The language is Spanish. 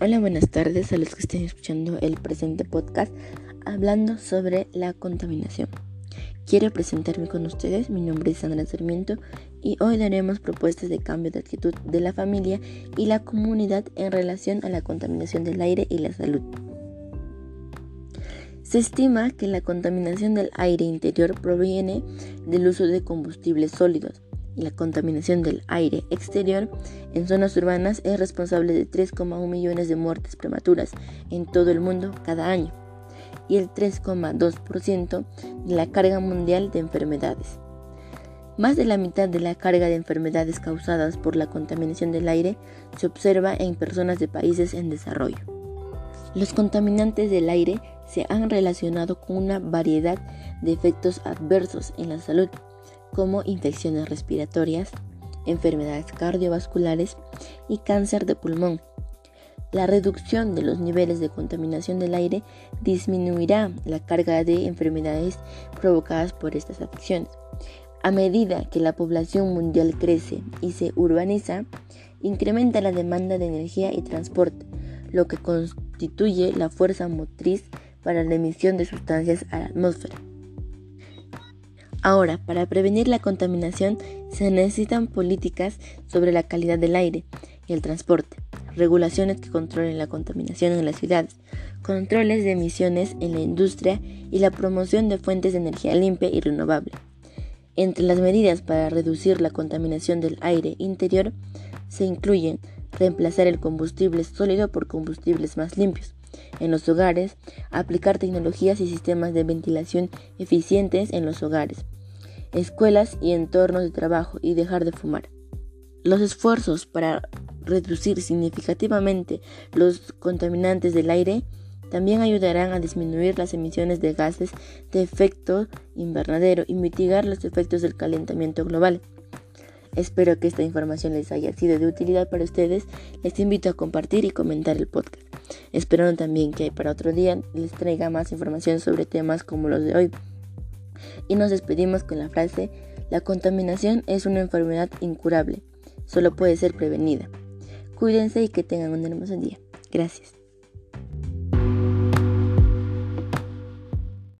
Hola, buenas tardes a los que estén escuchando el presente podcast hablando sobre la contaminación. Quiero presentarme con ustedes, mi nombre es Sandra Sarmiento y hoy daremos propuestas de cambio de actitud de la familia y la comunidad en relación a la contaminación del aire y la salud. Se estima que la contaminación del aire interior proviene del uso de combustibles sólidos, la contaminación del aire exterior en zonas urbanas es responsable de 3,1 millones de muertes prematuras en todo el mundo cada año y el 3,2% de la carga mundial de enfermedades. Más de la mitad de la carga de enfermedades causadas por la contaminación del aire se observa en personas de países en desarrollo. Los contaminantes del aire se han relacionado con una variedad de efectos adversos en la salud como infecciones respiratorias, enfermedades cardiovasculares y cáncer de pulmón. La reducción de los niveles de contaminación del aire disminuirá la carga de enfermedades provocadas por estas afecciones. A medida que la población mundial crece y se urbaniza, incrementa la demanda de energía y transporte, lo que constituye la fuerza motriz para la emisión de sustancias a la atmósfera. Ahora, para prevenir la contaminación se necesitan políticas sobre la calidad del aire y el transporte, regulaciones que controlen la contaminación en las ciudades, controles de emisiones en la industria y la promoción de fuentes de energía limpia y renovable. Entre las medidas para reducir la contaminación del aire interior se incluyen reemplazar el combustible sólido por combustibles más limpios, en los hogares, aplicar tecnologías y sistemas de ventilación eficientes en los hogares, escuelas y entornos de trabajo y dejar de fumar. Los esfuerzos para reducir significativamente los contaminantes del aire también ayudarán a disminuir las emisiones de gases de efecto invernadero y mitigar los efectos del calentamiento global. Espero que esta información les haya sido de utilidad para ustedes. Les invito a compartir y comentar el podcast. Espero también que para otro día les traiga más información sobre temas como los de hoy y nos despedimos con la frase, la contaminación es una enfermedad incurable, solo puede ser prevenida. Cuídense y que tengan un hermoso día. Gracias.